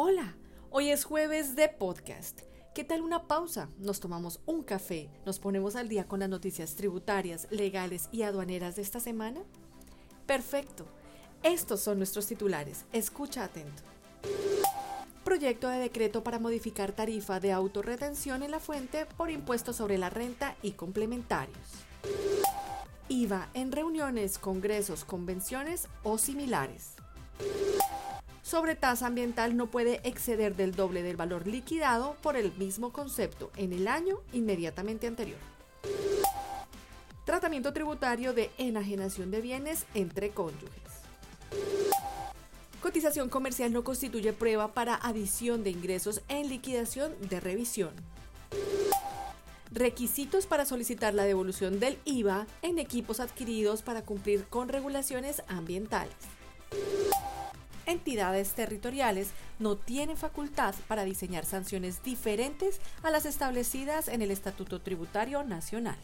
Hola, hoy es jueves de podcast. ¿Qué tal una pausa? Nos tomamos un café, nos ponemos al día con las noticias tributarias, legales y aduaneras de esta semana. Perfecto. Estos son nuestros titulares. Escucha atento. Proyecto de decreto para modificar tarifa de autorretención en la fuente por impuestos sobre la renta y complementarios. IVA en reuniones, congresos, convenciones o similares sobre tasa ambiental no puede exceder del doble del valor liquidado por el mismo concepto en el año inmediatamente anterior. Tratamiento tributario de enajenación de bienes entre cónyuges. Cotización comercial no constituye prueba para adición de ingresos en liquidación de revisión. Requisitos para solicitar la devolución del IVA en equipos adquiridos para cumplir con regulaciones ambientales entidades territoriales no tienen facultad para diseñar sanciones diferentes a las establecidas en el Estatuto Tributario Nacional.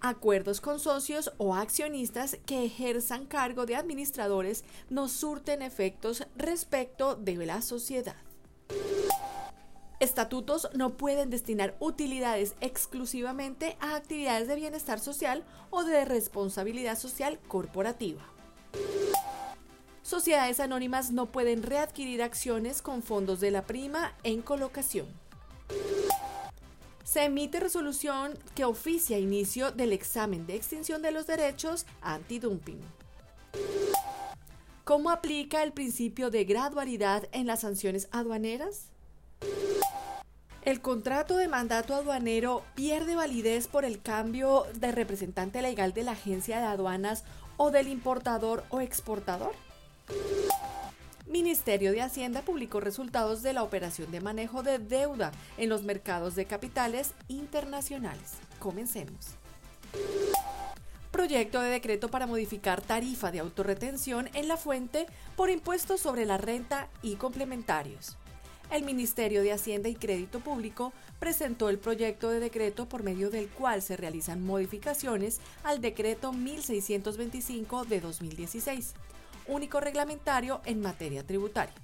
Acuerdos con socios o accionistas que ejerzan cargo de administradores no surten efectos respecto de la sociedad. Estatutos no pueden destinar utilidades exclusivamente a actividades de bienestar social o de responsabilidad social corporativa. Sociedades anónimas no pueden readquirir acciones con fondos de la prima en colocación. Se emite resolución que oficia inicio del examen de extinción de los derechos antidumping. ¿Cómo aplica el principio de gradualidad en las sanciones aduaneras? El contrato de mandato aduanero pierde validez por el cambio de representante legal de la agencia de aduanas o del importador o exportador. Ministerio de Hacienda publicó resultados de la operación de manejo de deuda en los mercados de capitales internacionales. Comencemos. Proyecto de decreto para modificar tarifa de autorretención en la fuente por impuestos sobre la renta y complementarios. El Ministerio de Hacienda y Crédito Público presentó el proyecto de decreto por medio del cual se realizan modificaciones al decreto 1625 de 2016 único reglamentario en materia tributaria,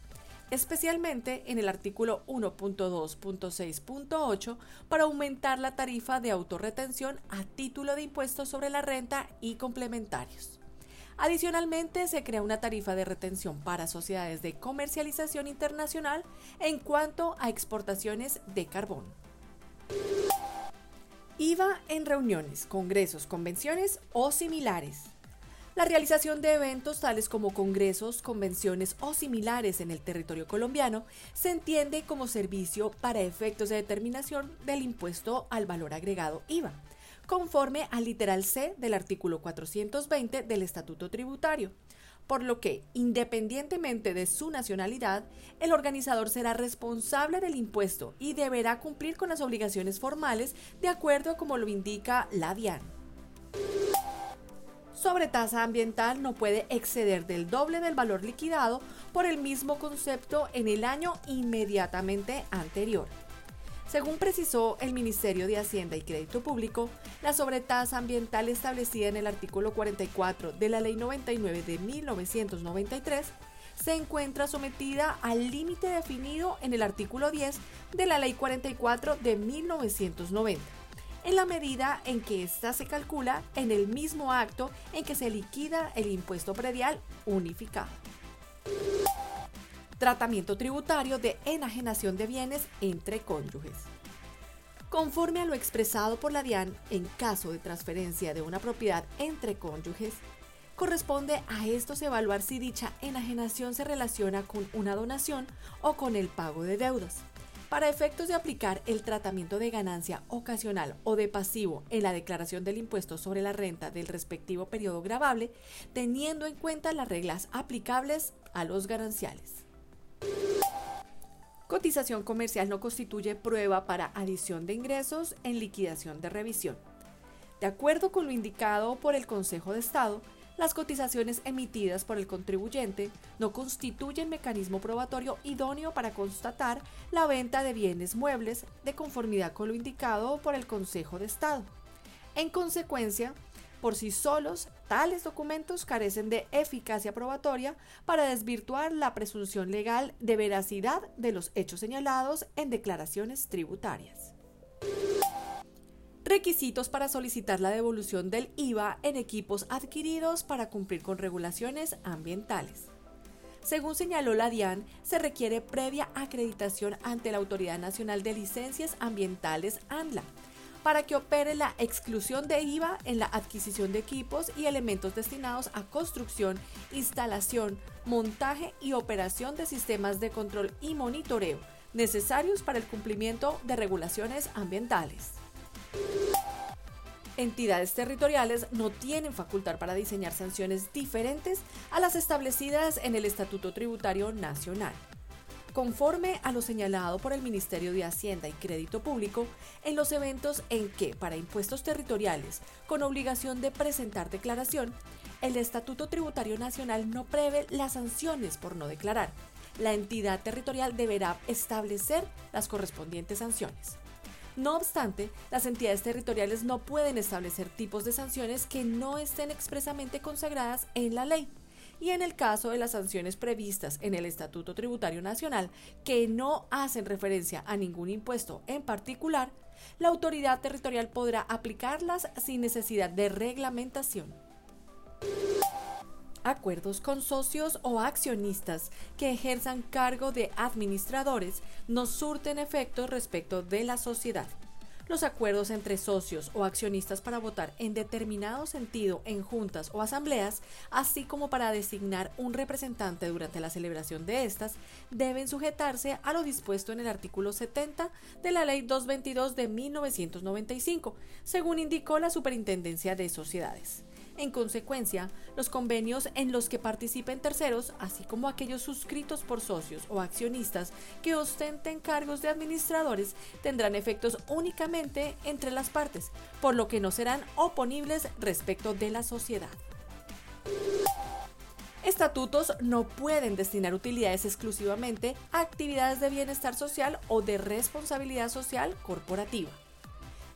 especialmente en el artículo 1.2.6.8 para aumentar la tarifa de autorretención a título de impuestos sobre la renta y complementarios. Adicionalmente, se crea una tarifa de retención para sociedades de comercialización internacional en cuanto a exportaciones de carbón. IVA en reuniones, congresos, convenciones o similares. La realización de eventos tales como congresos, convenciones o similares en el territorio colombiano se entiende como servicio para efectos de determinación del impuesto al valor agregado IVA, conforme al literal C del artículo 420 del Estatuto Tributario por lo que, independientemente de su nacionalidad, el organizador será responsable del impuesto y deberá cumplir con las obligaciones formales de acuerdo como lo indica la DIAN sobre tasa ambiental no puede exceder del doble del valor liquidado por el mismo concepto en el año inmediatamente anterior. Según precisó el Ministerio de Hacienda y Crédito Público, la sobretasa ambiental establecida en el artículo 44 de la Ley 99 de 1993 se encuentra sometida al límite definido en el artículo 10 de la Ley 44 de 1990 en la medida en que ésta se calcula en el mismo acto en que se liquida el impuesto predial unificado. Tratamiento tributario de enajenación de bienes entre cónyuges. Conforme a lo expresado por la DIAN, en caso de transferencia de una propiedad entre cónyuges, corresponde a estos evaluar si dicha enajenación se relaciona con una donación o con el pago de deudas. Para efectos de aplicar el tratamiento de ganancia ocasional o de pasivo en la declaración del impuesto sobre la renta del respectivo periodo grabable, teniendo en cuenta las reglas aplicables a los gananciales. Cotización comercial no constituye prueba para adición de ingresos en liquidación de revisión. De acuerdo con lo indicado por el Consejo de Estado, las cotizaciones emitidas por el contribuyente no constituyen mecanismo probatorio idóneo para constatar la venta de bienes muebles de conformidad con lo indicado por el Consejo de Estado. En consecuencia, Por sí solos, tales documentos carecen de eficacia probatoria para desvirtuar la presunción legal de veracidad de los hechos señalados en declaraciones tributarias. Requisitos para solicitar la devolución del IVA en equipos adquiridos para cumplir con regulaciones ambientales. Según señaló la DIAN, se requiere previa acreditación ante la Autoridad Nacional de Licencias Ambientales ANLA para que opere la exclusión de IVA en la adquisición de equipos y elementos destinados a construcción, instalación, montaje y operación de sistemas de control y monitoreo necesarios para el cumplimiento de regulaciones ambientales. Entidades territoriales no tienen facultad para diseñar sanciones diferentes a las establecidas en el Estatuto Tributario Nacional conforme a lo señalado por el Ministerio de Hacienda y Crédito Público en los eventos en que, para impuestos territoriales, con obligación de presentar declaración, el Estatuto Tributario Nacional no prevé las sanciones por no declarar. La entidad territorial deberá establecer las correspondientes sanciones. No obstante, las entidades territoriales no pueden establecer tipos de sanciones que no estén expresamente consagradas en la ley y en el caso de las sanciones previstas en el Estatuto Tributario Nacional que no hacen referencia a ningún impuesto en particular, la autoridad territorial podrá aplicarlas sin necesidad de reglamentación. Acuerdos con socios o accionistas que ejerzan cargo de administradores no surten efectos respecto de la sociedad los acuerdos entre socios o accionistas para votar en determinado sentido en juntas o asambleas, así como para designar un representante durante la celebración de estas, deben sujetarse a lo dispuesto en el artículo 70 de la Ley 222 de 1995, según indicó la Superintendencia de Sociedades. En consecuencia, los convenios en los que participen terceros, así como aquellos suscritos por socios o accionistas que ostenten cargos de administradores, tendrán efectos únicamente entre las partes, por lo que no serán oponibles respecto de la sociedad. Estatutos no pueden destinar utilidades exclusivamente a actividades de bienestar social o de responsabilidad social corporativa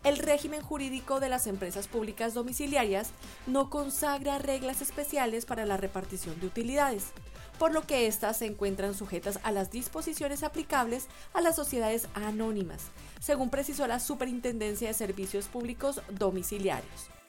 el régimen jurídico de las empresas públicas domiciliarias no consagra reglas especiales para la repartición de utilidades, por lo que éstas se encuentran sujetas a las disposiciones aplicables a las sociedades anónimas, según precisó la Superintendencia de Servicios Públicos Domiciliarios.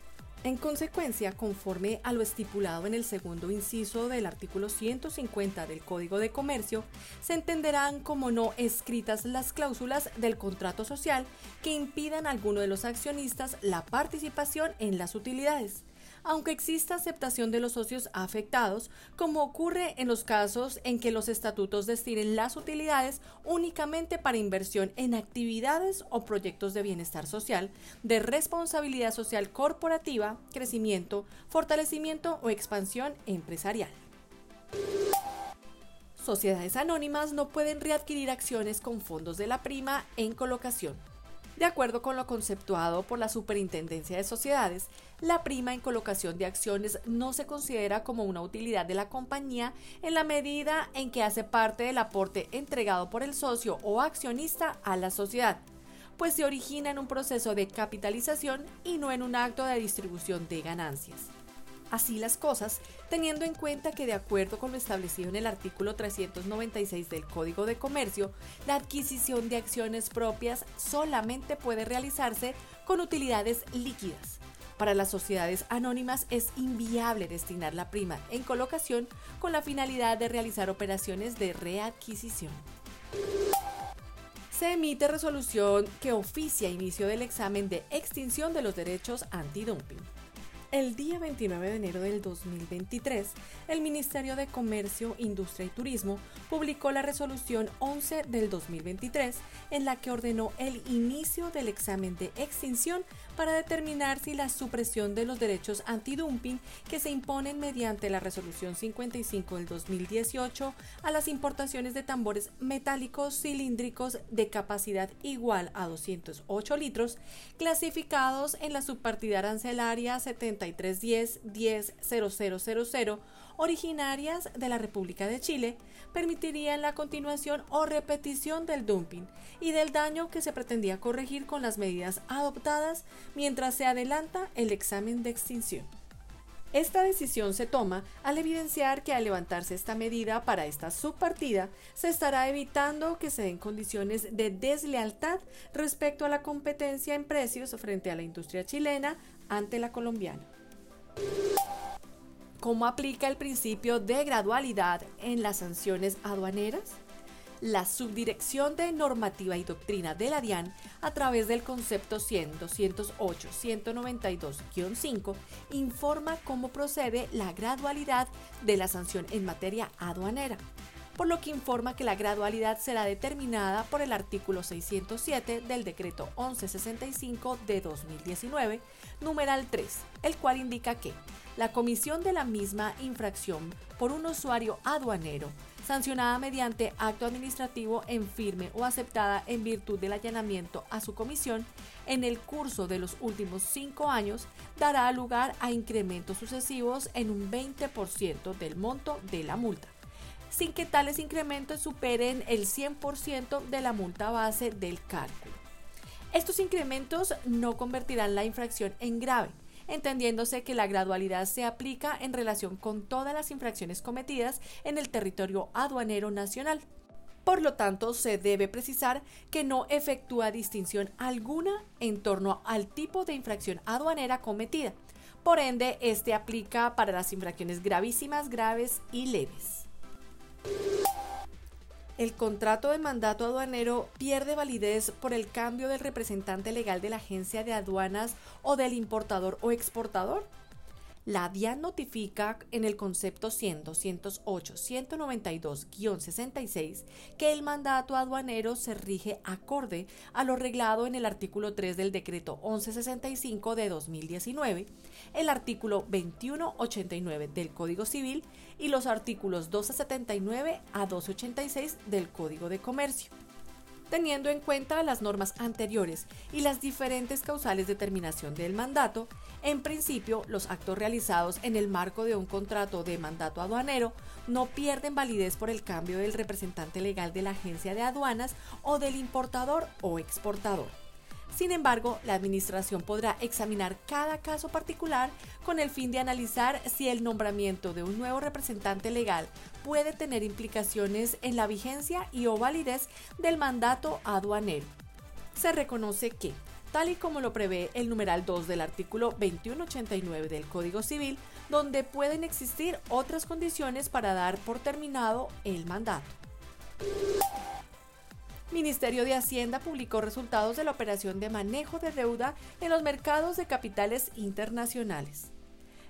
En consecuencia, conforme a lo estipulado en el segundo inciso del artículo 150 del Código de Comercio, se entenderán como no escritas las cláusulas del contrato social que impidan a alguno de los accionistas la participación en las utilidades aunque exista aceptación de los socios afectados, como ocurre en los casos en que los estatutos destinen las utilidades únicamente para inversión en actividades o proyectos de bienestar social, de responsabilidad social corporativa, crecimiento, fortalecimiento o expansión empresarial. Sociedades anónimas no pueden readquirir acciones con fondos de la prima en colocación. De acuerdo con lo conceptuado por la Superintendencia de Sociedades, la prima en colocación de acciones no se considera como una utilidad de la compañía en la medida en que hace parte del aporte entregado por el socio o accionista a la sociedad, pues se origina en un proceso de capitalización y no en un acto de distribución de ganancias. Así las cosas, teniendo en cuenta que de acuerdo con lo establecido en el artículo 396 del Código de Comercio, la adquisición de acciones propias solamente puede realizarse con utilidades líquidas. Para las sociedades anónimas es inviable destinar la prima en colocación con la finalidad de realizar operaciones de readquisición. Se emite resolución que oficia inicio del examen de extinción de los derechos antidumping. El día 29 de enero del 2023, el Ministerio de Comercio, Industria y Turismo publicó la resolución 11 del 2023 en la que ordenó el inicio del examen de extinción para determinar si la supresión de los derechos antidumping que se imponen mediante la resolución 55 del 2018 a las importaciones de tambores metálicos cilíndricos de capacidad igual a 208 litros clasificados en la subpartida arancelaria 70 8310 100000 originarias de la República de Chile permitirían la continuación o repetición del dumping y del daño que se pretendía corregir con las medidas adoptadas mientras se adelanta el examen de extinción. Esta decisión se toma al evidenciar que al levantarse esta medida para esta subpartida, se estará evitando que se den condiciones de deslealtad respecto a la competencia en precios frente a la industria chilena ante la colombiana. ¿Cómo aplica el principio de gradualidad en las sanciones aduaneras? La Subdirección de Normativa y Doctrina de la DIAN, a través del concepto 100 208 192-5, informa cómo procede la gradualidad de la sanción en materia aduanera por lo que informa que la gradualidad será determinada por el artículo 607 del decreto 1165 de 2019, numeral 3, el cual indica que la comisión de la misma infracción por un usuario aduanero sancionada mediante acto administrativo en firme o aceptada en virtud del allanamiento a su comisión en el curso de los últimos cinco años dará lugar a incrementos sucesivos en un 20% del monto de la multa, sin que tales incrementos superen el 100% de la multa base del cálculo. Estos incrementos no convertirán la infracción en grave, entendiéndose que la gradualidad se aplica en relación con todas las infracciones cometidas en el territorio aduanero nacional. Por lo tanto, se debe precisar que no efectúa distinción alguna en torno al tipo de infracción aduanera cometida. Por ende, este aplica para las infracciones gravísimas, graves y leves el contrato de mandato aduanero pierde validez por el cambio del representante legal de la agencia de aduanas o del importador o exportador? La DIAN notifica en el concepto 100, 208, 192-66 que el mandato aduanero se rige acorde a lo reglado en el artículo 3 del decreto 1165 de 2019, el artículo 2189 del Código Civil y los artículos 279 a 286 del Código de Comercio. Teniendo en cuenta las normas anteriores y las diferentes causales de terminación del mandato, en principio los actos realizados en el marco de un contrato de mandato aduanero no pierden validez por el cambio del representante legal de la agencia de aduanas o del importador o exportador. Sin embargo, la Administración podrá examinar cada caso particular con el fin de analizar si el nombramiento de un nuevo representante legal puede tener implicaciones en la vigencia y o validez del mandato aduanero. Se reconoce que, tal y como lo prevé el numeral 2 del artículo 2189 del Código Civil, donde pueden existir otras condiciones para dar por terminado el mandato. Ministerio de Hacienda publicó resultados de la operación de manejo de deuda en los mercados de capitales internacionales.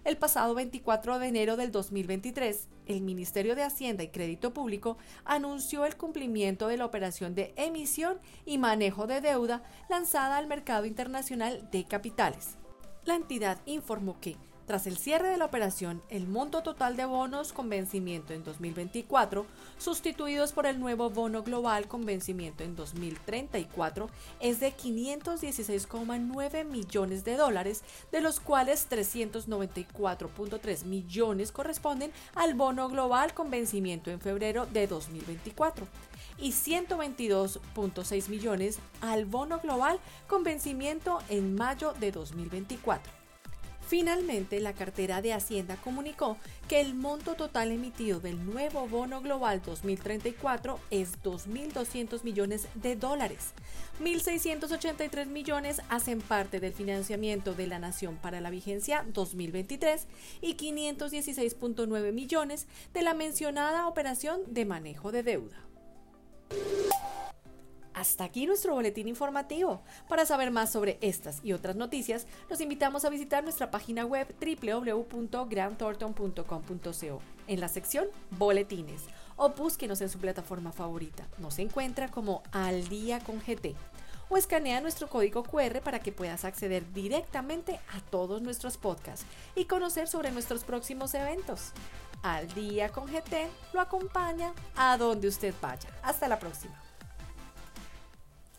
El pasado 24 de enero del 2023, el Ministerio de Hacienda y Crédito Público anunció el cumplimiento de la operación de emisión y manejo de deuda lanzada al mercado internacional de capitales. La entidad informó que tras el cierre de la operación, el monto total de bonos con vencimiento en 2024, sustituidos por el nuevo bono global con vencimiento en 2034, es de 516,9 millones de dólares, de los cuales 394.3 millones corresponden al bono global con vencimiento en febrero de 2024 y 122.6 millones al bono global con vencimiento en mayo de 2024. Finalmente, la cartera de Hacienda comunicó que el monto total emitido del nuevo bono global 2034 es 2.200 millones de dólares. 1.683 millones hacen parte del financiamiento de la Nación para la vigencia 2023 y 516.9 millones de la mencionada operación de manejo de deuda. Hasta aquí nuestro boletín informativo. Para saber más sobre estas y otras noticias, los invitamos a visitar nuestra página web www.grandthornton.com.co en la sección Boletines o búsquenos en su plataforma favorita. Nos encuentra como Al Día con GT o escanea nuestro código QR para que puedas acceder directamente a todos nuestros podcasts y conocer sobre nuestros próximos eventos. Al Día con GT lo acompaña a donde usted vaya. Hasta la próxima.